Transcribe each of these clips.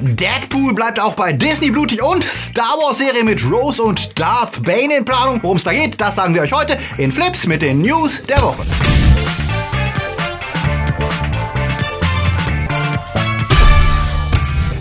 Deadpool bleibt auch bei Disney blutig und Star Wars Serie mit Rose und Darth Bane in Planung. Worum es da geht, das sagen wir euch heute in Flips mit den News der Woche.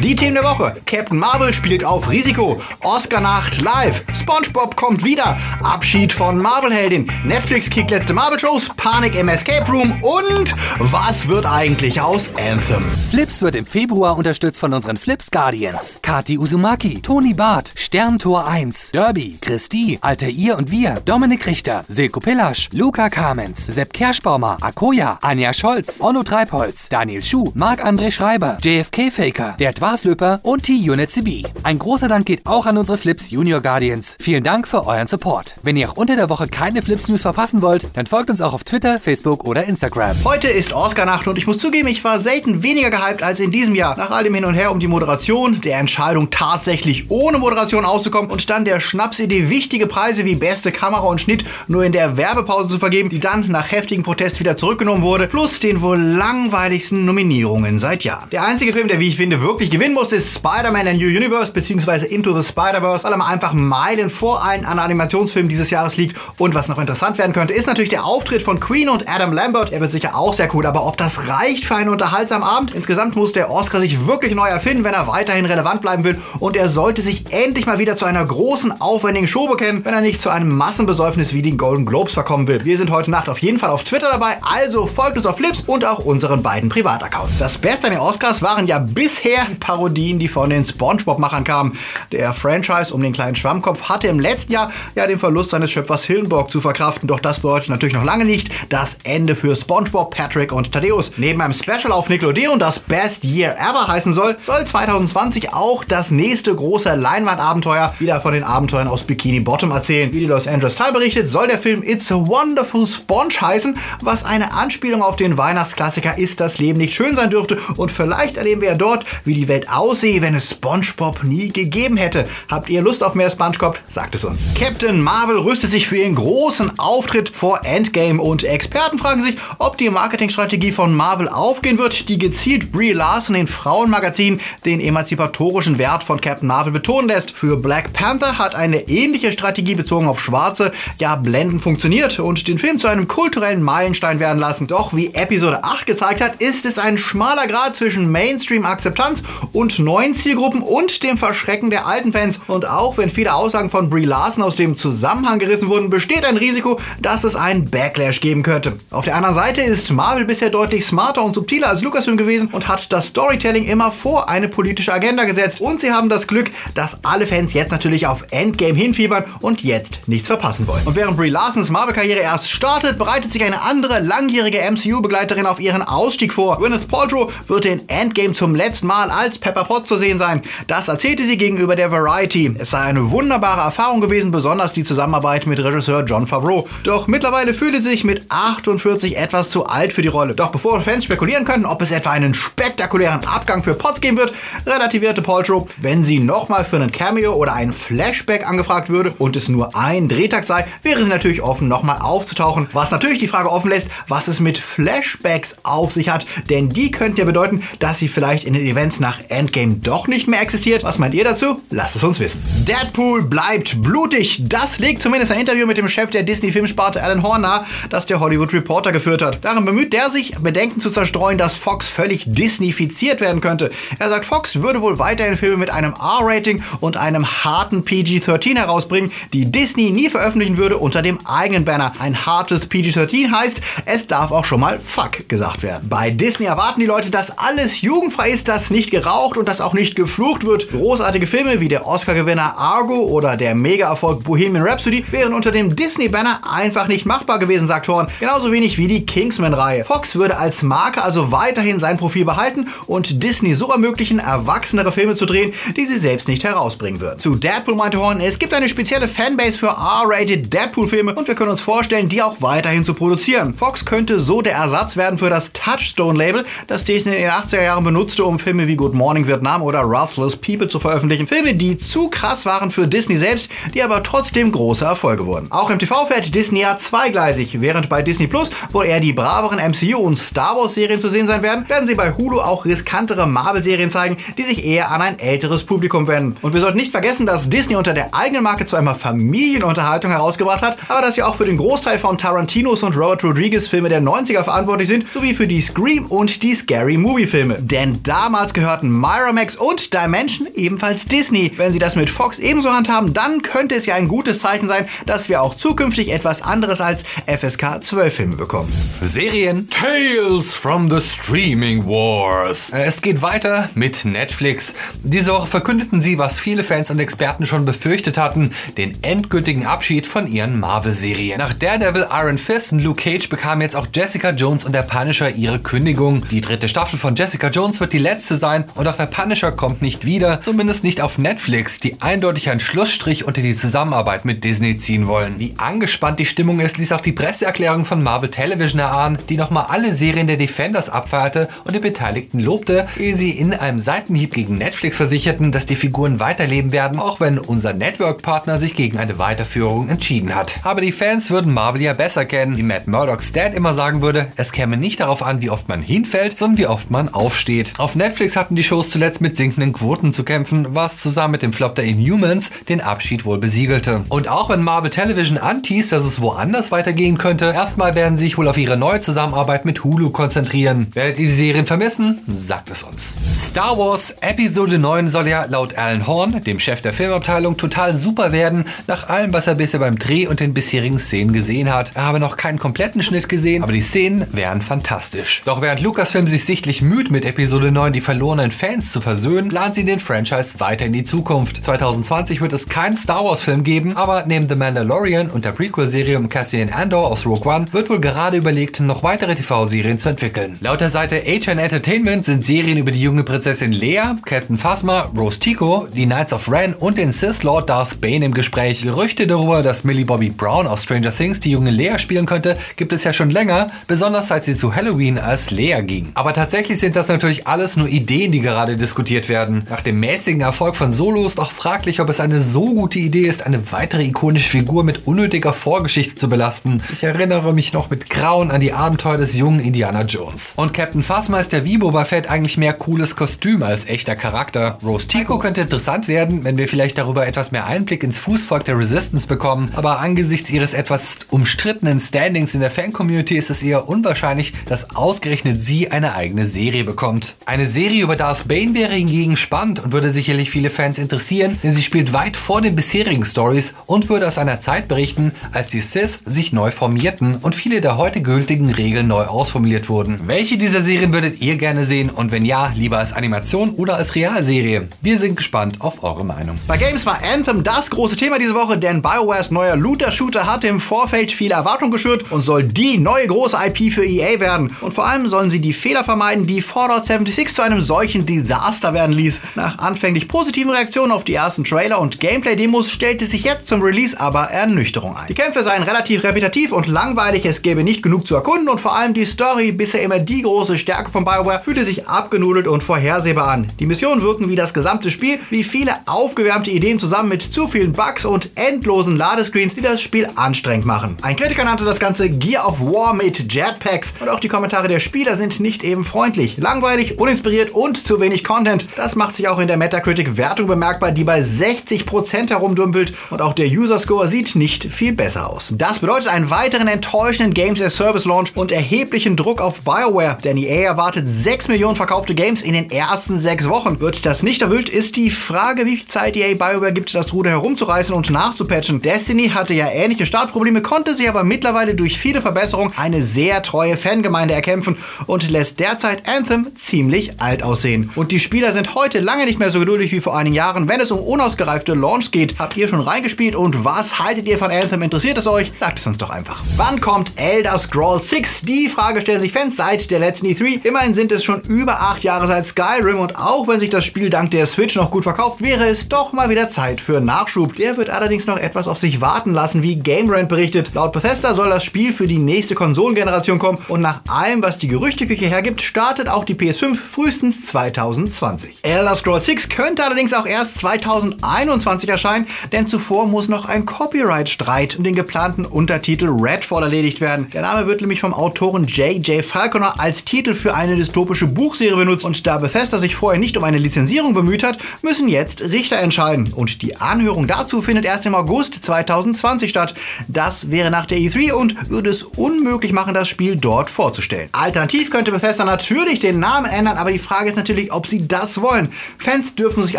Die Themen der Woche. Captain Marvel spielt auf Risiko. Oscar-Nacht live. SpongeBob kommt wieder. Abschied von Marvel-Heldin. Netflix kickt letzte Marvel-Shows. Panik im Escape Room. Und was wird eigentlich aus Anthem? Flips wird im Februar unterstützt von unseren Flips Guardians. Kati Uzumaki, Toni Barth, Sterntor 1, Derby, Christi, Altair und wir, Dominik Richter, Silko Pillasch, Luca Kamens, Sepp Kerschbaumer, Akoya, Anja Scholz, Onno Treibholz, Daniel Schuh, Marc-André Schreiber, JFK Faker, der Dwarslöper und T-Unit CB. Ein großer Dank geht auch an unsere Flips Junior Guardians. Vielen Dank für euren Support. Wenn ihr auch unter der Woche keine Flips News verpassen wollt, dann folgt uns auch auf Twitter, Facebook oder Instagram. Heute ist Oscar-Nacht und ich muss zugeben, ich war selten weniger gehypt als in diesem Jahr. Nach all dem Hin und Her um die Moderation, der Entscheidung tatsächlich ohne Moderation auszukommen und dann der Schnapsidee, wichtige Preise wie beste Kamera und Schnitt nur in der Werbepause zu vergeben, die dann nach heftigem Protest wieder zurückgenommen wurde, plus den wohl langweiligsten Nominierungen seit Jahren. Der einzige Film, der wie ich finde wirklich gewinnen musste, ist Spider-Man in New Universe bzw. Into the Spider-Verse, weil er einfach Meilen vor allen anderen Animationsfilmen dieses Jahres liegt. Und was noch interessant werden könnte, ist natürlich der Auftritt von Queen und Adam Lambert. Er wird sicher auch sehr cool, aber ob das reicht für einen unterhaltsamen Abend? Insgesamt muss der Oscar sich wirklich neu erfinden, wenn er weiterhin relevant bleiben will. Und er sollte sich endlich mal wieder zu einer großen, aufwendigen Show bekennen, wenn er nicht zu einem Massenbesäufnis wie den Golden Globes verkommen will. Wir sind heute Nacht auf jeden Fall auf Twitter dabei, also folgt uns auf Flips und auch unseren beiden Privataccounts. Das Beste an den Oscars waren ja bisher die Parodien, die von den SpongeBob-Machern kamen. Der Franchise um den kleinen Schwammkopf hatte im letzten Jahr ja den Verlust seines Schöpfers Hillenburg zu verkraften, doch das bedeutet natürlich noch lange nicht das Ende für SpongeBob, Patrick und Thaddeus. Neben einem Special auf Nickelodeon, das Best Year Ever heißen soll, soll 2020 auch das nächste große Leinwandabenteuer wieder von den Abenteuern aus Bikini Bottom erzählen. Wie die Los Angeles Times berichtet, soll der Film It's a Wonderful Sponge heißen, was eine Anspielung auf den Weihnachtsklassiker ist, das Leben nicht schön sein dürfte. Und vielleicht erleben wir ja dort, wie die Welt aussehe, wenn es SpongeBob nie gegeben hätte. Habt ihr Lust auf mehr SpongeBob? Sagt es uns. Captain Marvel rüstet sich für ihren großen Auftritt vor Endgame und Experten fragen sich, ob die Marketingstrategie von Marvel aufgehen wird, die gezielt Brie Larson in Frauenmagazinen den emanzipatorischen Wert von Captain Marvel betonen lässt. Für Black Panther hat eine ähnliche Strategie bezogen auf Schwarze ja blendend funktioniert und den Film zu einem kulturellen Meilenstein werden lassen. Doch wie Episode 8 gezeigt hat, ist es ein schmaler Grad zwischen Mainstream-Akzeptanz und neuen Zielgruppen und dem Verschrecken der alten Fans. Und auch wenn viele Aussagen von Brie Larson aus dem Zusammenhang gerissen wurden, besteht ein Risiko, dass es einen Backlash geben könnte. Auf der anderen Seite ist Marvel bisher deutlich smarter und subtiler als Lucasfilm gewesen und hat das Storytelling immer vor eine politische Agenda gesetzt. Und sie haben das Glück, dass alle Fans jetzt natürlich auf Endgame hinfiebern und jetzt nichts verpassen wollen. Und während Brie Larsons Marvel-Karriere erst startet, bereitet sich eine andere langjährige MCU-Begleiterin auf ihren Ausstieg vor. Gwyneth Paltrow wird in Endgame zum letzten Mal als Pepper Potts zu sehen sein. Das erzählte sie gegenüber der Variety. Es sei eine wunderbare Erfahrung gewesen, besonders die Zusammenarbeit mit Regisseur John Favreau. Doch mittlerweile fühlte sie sich mit 48 etwas zu alt für die Rolle. Doch bevor Fans spekulieren könnten, ob es etwa einen spektakulären Abgang für Potts geben wird, relativierte Paltrow, wenn sie nochmal für einen Cameo oder einen Flashback angefragt würde und es nur ein Drehtag sei, wäre sie natürlich offen, nochmal aufzutauchen. Was natürlich die Frage offen lässt, was es mit Flashbacks auf sich hat, denn die könnten ja bedeuten, dass sie vielleicht in den Events nach Endgame doch nicht mehr existiert. Was meint ihr dazu? Lasst es uns wissen. Deadpool bleibt blutig. Das legt zumindest ein Interview mit dem Chef der Disney-Filmsparte Alan Horn nahe, das der Hollywood Reporter geführt hat. Darin bemüht der sich, Bedenken zu zerstreuen, dass Fox völlig disneyfiziert werden könnte. Er sagt, Fox würde wohl weiterhin Filme mit einem R-Rating und einem harten PG-13 herausbringen, die Disney nie veröffentlichen würde unter dem eigenen Banner. Ein hartes PG-13 heißt, es darf auch schon mal Fuck gesagt werden. Bei Disney erwarten die Leute, dass alles jugendfrei ist, dass nicht geraucht und dass auch nicht geflucht wird. Großartige Filme wie der Oscar-Gewinner Argo oder der Mega-Erfolg Bohemian Rhapsody wären unter dem Disney-Banner einfach nicht machbar gewesen, sagt Horn. Genauso wenig wie die Kingsman-Reihe. Fox würde als Marke also weiterhin sein Profil behalten und Disney so ermöglichen, erwachsenere Filme zu drehen, die sie selbst nicht herausbringen würden. Zu Deadpool meinte Horn, es gibt eine spezielle Fanbase für R-rated Deadpool-Filme und wir können uns vorstellen, die auch weiterhin zu produzieren. Fox könnte so der Ersatz werden für das Touchstone-Label, das Disney in den 80er Jahren benutzte, um Filme wie Good Morning Vietnam oder Ruthless People zu veröffentlichen. Filme, die zu krass waren für Disney selbst, die aber trotzdem große Erfolge wurden. Auch im TV fährt Disney ja zweigleisig. Während bei Disney Plus wohl eher die braveren MCU und Star Wars Serien zu sehen sein werden, werden sie bei Hulu auch riskantere Marvel Serien zeigen, die sich eher an ein älteres Publikum wenden. Und wir sollten nicht vergessen, dass Disney unter der eigenen Marke zu einmal Familienunterhaltung herausgebracht hat, aber dass sie auch für den Großteil von Tarantinos und Robert Rodriguez Filme der 90er verantwortlich sind, sowie für die Scream und die Scary Movie Filme. Denn damals gehörten Miramax und Dimension ebenfalls Disney. Wenn sie das mit Fox ebenso handhaben, dann könnte es ja ein gutes Zeichen sein, dass wir auch zukünftig etwas anderes als FSK 12 Filme bekommen. Serien Tales from the Streaming Wars. Es geht weiter mit Netflix. Diese Woche verkündeten sie, was viele Fans und Experten schon befürchtet hatten, den endgültigen Abschied von ihren Marvel-Serien. Nach Daredevil, Iron Fist und Luke Cage bekamen jetzt auch Jessica Jones und der Punisher ihre Kündigung. Die dritte Staffel von Jessica Jones wird die letzte sein und auch der Punisher kommt nicht wieder, zumindest nicht auf Netflix, die eindeutig einen Schlussstrich unter die Zusammenarbeit mit Disney ziehen wollen. Wie angespannt die Stimmung ist, ließ auch die Presseerklärung von Marvel Television erahnen, die nochmal alle Serien der Defenders abfeierte und die Beteiligten lobte, ehe sie in einem Seitenhieb gegen Netflix versicherten, dass die Figuren weiterleben werden, auch wenn unser Network-Partner sich gegen eine Weiterführung entschieden hat. Aber die Fans würden Marvel ja besser kennen. Wie Matt Murdock's Dad immer sagen würde, es käme nicht darauf an, wie oft man hinfällt, sondern wie oft man aufsteht. Auf Netflix hatten die Shows zuletzt mit sinkenden Quoten zu kämpfen, was zusammen mit dem Flop der Inhumans den Abschied wohl besiegelte. Und auch wenn Marvel Television antießt, dass es woanders weitergehen könnte, erstmal werden sie sich wohl auf ihre neue Zusammenarbeit mit Hulu konzentrieren. Werdet ihr die Serien vermissen? Sagt es uns. Star Wars Episode 9 soll ja laut Alan Horn, dem Chef der Filmabteilung, total super werden, nach allem, was er bisher beim Dreh und den bisherigen Szenen gesehen hat. Er habe noch keinen kompletten Schnitt gesehen, aber die Szenen wären fantastisch. Doch während Lucasfilm sich sichtlich müht, mit Episode 9 die verlorenen Fans zu versöhnen, plant sie den Franchise weiter in die Zukunft. 2020 wird es keinen Star Wars Film geben, aber neben The Mandalorian und der Prequel-Serie um Cassian Andor aus Rogue One wird wohl gerade überlegt, noch weitere TV-Serien zu entwickeln. Laut der Seite HN Entertainment sind Serien über die junge Prinzessin Leia, Captain Phasma, Rose Tico, die Knights of Ren und den Sith Lord Darth Bane im Gespräch. Gerüchte darüber, dass Millie Bobby Brown aus Stranger Things die junge Leia spielen könnte, gibt es ja schon länger, besonders seit sie zu Halloween als Leia ging. Aber tatsächlich sind das natürlich alles nur Ideen, die gerade diskutiert werden. Nach dem mäßigen Erfolg von Solo ist auch fraglich, ob es eine so gute Idee ist, eine weitere ikonische Figur mit unnötiger Vorgeschichte zu belasten. Ich erinnere mich noch mit Grauen an die Abenteuer des jungen Indiana Jones. Und Captain Phasma ist der Boba Fett eigentlich mehr cooles Kostüm als echter Charakter. Rose Tico könnte interessant werden, wenn wir vielleicht darüber etwas mehr Einblick ins Fußvolk der Resistance bekommen, aber angesichts ihres etwas umstrittenen Standings in der Fan-Community ist es eher unwahrscheinlich, dass ausgerechnet sie eine eigene Serie bekommt. Eine Serie über Darth Bane wäre hingegen spannend und würde sicherlich viele Fans interessieren, denn sie spielt weit vor den bisherigen Stories und würde aus einer Zeit berichten, als die Sith sich neu formierten und viele der heute gültigen Regeln neu ausformuliert wurden. Welche dieser Serien würdet ihr gerne sehen und wenn ja, lieber als Animation oder als Realserie? Wir sind gespannt auf eure Meinung. Bei Games war Anthem das große Thema diese Woche, denn BioWares neuer Looter-Shooter hat im Vorfeld viel Erwartung geschürt und soll die neue große IP für EA werden. Und vor allem sollen sie die Fehler vermeiden, die Fallout 76 zu einem solchen Desaster werden ließ. Nach anfänglich positiven Reaktionen auf die ersten Trailer und Gameplay-Demos stellte sich jetzt zum Release aber Ernüchterung ein. Die Kämpfe seien relativ repetitiv und langweilig, es gäbe nicht genug zu erkunden und vor allem die Story, bisher immer die große Stärke von BioWare, fühlte sich abgenudelt und vorhersehbar an. Die Missionen wirken wie das gesamte Spiel, wie viele aufgewärmte Ideen zusammen mit zu vielen Bugs und endlosen Ladescreens, die das Spiel anstrengend machen. Ein Kritiker nannte das Ganze Gear of War mit Jetpacks und auch die Kommentare der Spieler sind nicht eben freundlich. Langweilig, uninspiriert und zu wenig Content. Das macht sich auch in der Metacritic-Wertung bemerkbar, die bei 60% herumdümpelt und auch der User-Score sieht nicht viel besser aus. Das bedeutet einen weiteren enttäuschenden Games as Service Launch und erheblichen Druck auf BioWare, denn EA erwartet 6 Millionen verkaufte Games in den ersten 6 Wochen. Wird das nicht erfüllt, ist die Frage, wie viel Zeit EA BioWare gibt, das Ruder herumzureißen und nachzupatchen. Destiny hatte ja ähnliche Startprobleme, konnte sie aber mittlerweile durch viele Verbesserungen eine sehr treue Fangemeinde erkämpfen und lässt derzeit Anthem ziemlich alt aussehen. Und die Spieler sind heute lange nicht mehr so geduldig wie vor einigen Jahren, wenn es um unausgereifte Launch geht. Habt ihr schon reingespielt und was haltet ihr von Anthem? Interessiert es euch? Sagt es uns doch einfach. Wann kommt Elder Scrolls 6? Die Frage stellen sich Fans seit der letzten E3. Immerhin sind es schon über acht Jahre seit Skyrim und auch wenn sich das Spiel dank der Switch noch gut verkauft, wäre es doch mal wieder Zeit für Nachschub. Der wird allerdings noch etwas auf sich warten lassen, wie GameRant berichtet. Laut Bethesda soll das Spiel für die nächste Konsolengeneration kommen und nach allem, was die Gerüchteküche hergibt, startet auch die PS5 frühestens 2020. Elder Scrolls 6 könnte allerdings auch erst 2021 erscheinen, denn zuvor muss noch ein Copyright-Streit um den geplanten Untertitel Redfall erledigt werden. Der Name wird nämlich vom Autoren J.J. Falconer als Titel für eine dystopische Buchserie benutzt und da Bethesda sich vorher nicht um eine Lizenzierung bemüht hat, müssen jetzt Richter entscheiden. Und die Anhörung dazu findet erst im August 2020 statt. Das wäre nach der E3 und würde es unmöglich machen, das Spiel dort vorzustellen. Alternativ könnte Bethesda natürlich den Namen ändern, aber die Frage ist natürlich, ob sie das wollen. Fans dürfen sich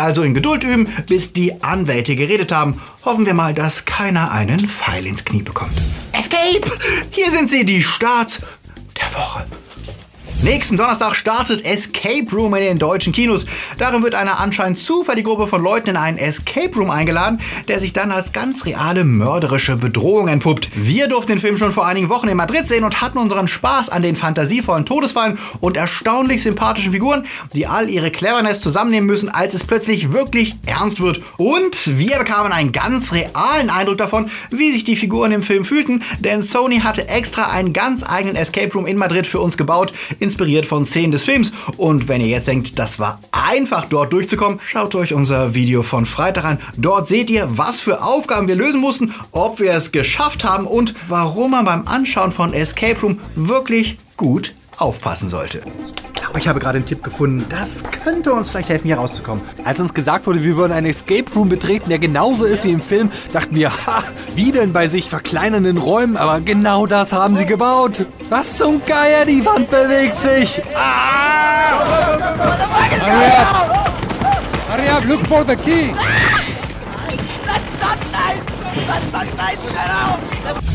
also in Geduld üben, bis die Anwälte geredet haben. Hoffen wir mal, dass keiner einen Pfeil ins Knie bekommt. Escape! Hier sind sie, die Starts der Woche. Nächsten Donnerstag startet Escape Room in den deutschen Kinos. Darin wird eine anscheinend zufällige Gruppe von Leuten in einen Escape Room eingeladen, der sich dann als ganz reale mörderische Bedrohung entpuppt. Wir durften den Film schon vor einigen Wochen in Madrid sehen und hatten unseren Spaß an den fantasievollen Todesfallen und erstaunlich sympathischen Figuren, die all ihre Cleverness zusammennehmen müssen, als es plötzlich wirklich ernst wird. Und wir bekamen einen ganz realen Eindruck davon, wie sich die Figuren im Film fühlten, denn Sony hatte extra einen ganz eigenen Escape Room in Madrid für uns gebaut, inspiriert von Szenen des Films. Und wenn ihr jetzt denkt, das war einfach dort durchzukommen, schaut euch unser Video von Freitag an. Dort seht ihr, was für Aufgaben wir lösen mussten, ob wir es geschafft haben und warum man beim Anschauen von Escape Room wirklich gut aufpassen sollte. Aber ich habe gerade einen Tipp gefunden. Das könnte uns vielleicht helfen, hier rauszukommen. Als uns gesagt wurde, wir würden einen Escape Room betreten, der genauso ist wie im Film, dachten wir, ha, wie denn bei sich verkleinernden Räumen? Aber genau das haben sie gebaut. Was zum Geier, die Wand bewegt sich. Ah! Hurry up! Hurry up, look for the key!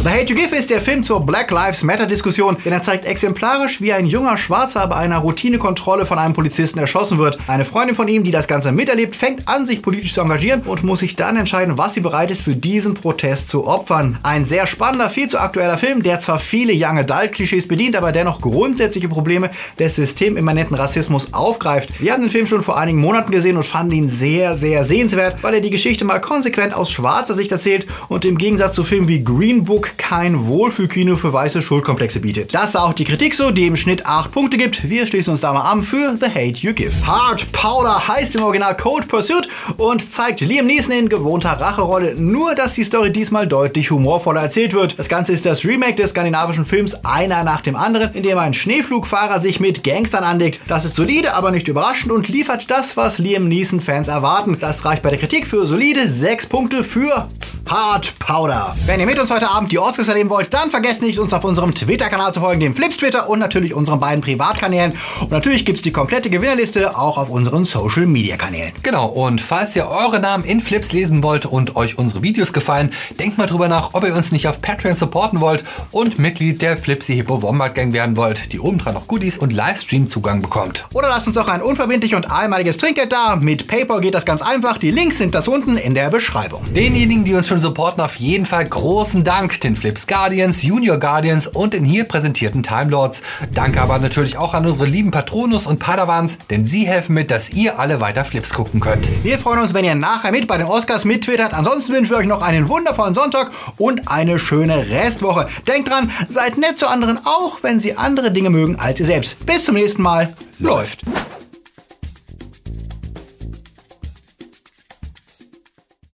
The Hate You Give ist der Film zur Black Lives Matter Diskussion, denn er zeigt exemplarisch, wie ein junger Schwarzer bei einer Routinekontrolle von einem Polizisten erschossen wird. Eine Freundin von ihm, die das Ganze miterlebt, fängt an, sich politisch zu engagieren und muss sich dann entscheiden, was sie bereit ist, für diesen Protest zu opfern. Ein sehr spannender, viel zu aktueller Film, der zwar viele Young Adult Klischees bedient, aber dennoch grundsätzliche Probleme des systemimmanenten Rassismus aufgreift. Wir haben den Film schon vor einigen Monaten gesehen und fanden ihn sehr, sehr sehenswert, weil er die Geschichte mal konsequent aus schwarzer Sicht erzählt und im Gegensatz zu Filmen wie Green Book kein Wohlfühlkino für weiße Schuldkomplexe bietet. Das sah auch die Kritik so, die im Schnitt 8 Punkte gibt. Wir schließen uns da mal an für The Hate You Give. Hard Powder heißt im Original Cold Pursuit und zeigt Liam Neeson in gewohnter Racherolle, nur dass die Story diesmal deutlich humorvoller erzählt wird. Das Ganze ist das Remake des skandinavischen Films Einer nach dem anderen, in dem ein Schneeflugfahrer sich mit Gangstern anlegt. Das ist solide, aber nicht überraschend und liefert das, was Liam Neeson-Fans erwarten. Das reicht bei der Kritik für solide 6 Punkte für Hard Powder. Wenn ihr mit uns heute Abend die Oscars erleben wollt, dann vergesst nicht, uns auf unserem Twitter-Kanal zu folgen, dem Flips Twitter und natürlich unseren beiden Privatkanälen. Und natürlich gibt es die komplette Gewinnerliste auch auf unseren Social-Media-Kanälen. Genau, und falls ihr eure Namen in Flips lesen wollt und euch unsere Videos gefallen, denkt mal drüber nach, ob ihr uns nicht auf Patreon supporten wollt und Mitglied der Flipsy Hippo Wombat Gang werden wollt, die obendran noch Goodies und Livestream-Zugang bekommt. Oder lasst uns auch ein unverbindlich und einmaliges Trinkgeld da. Mit PayPal geht das ganz einfach. Die Links sind dazu unten in der Beschreibung. Denjenigen, die uns schon supporten, auf jeden Fall großen Dank. Den Flips Guardians, Junior Guardians und den hier präsentierten Time Lords. Danke aber natürlich auch an unsere lieben Patronus und Padawans, denn sie helfen mit, dass ihr alle weiter Flips gucken könnt. Wir freuen uns, wenn ihr nachher mit bei den Oscars mittwittert. Ansonsten wünschen wir euch noch einen wundervollen Sonntag und eine schöne Restwoche. Denkt dran, seid nett zu anderen, auch wenn sie andere Dinge mögen als ihr selbst. Bis zum nächsten Mal. Läuft.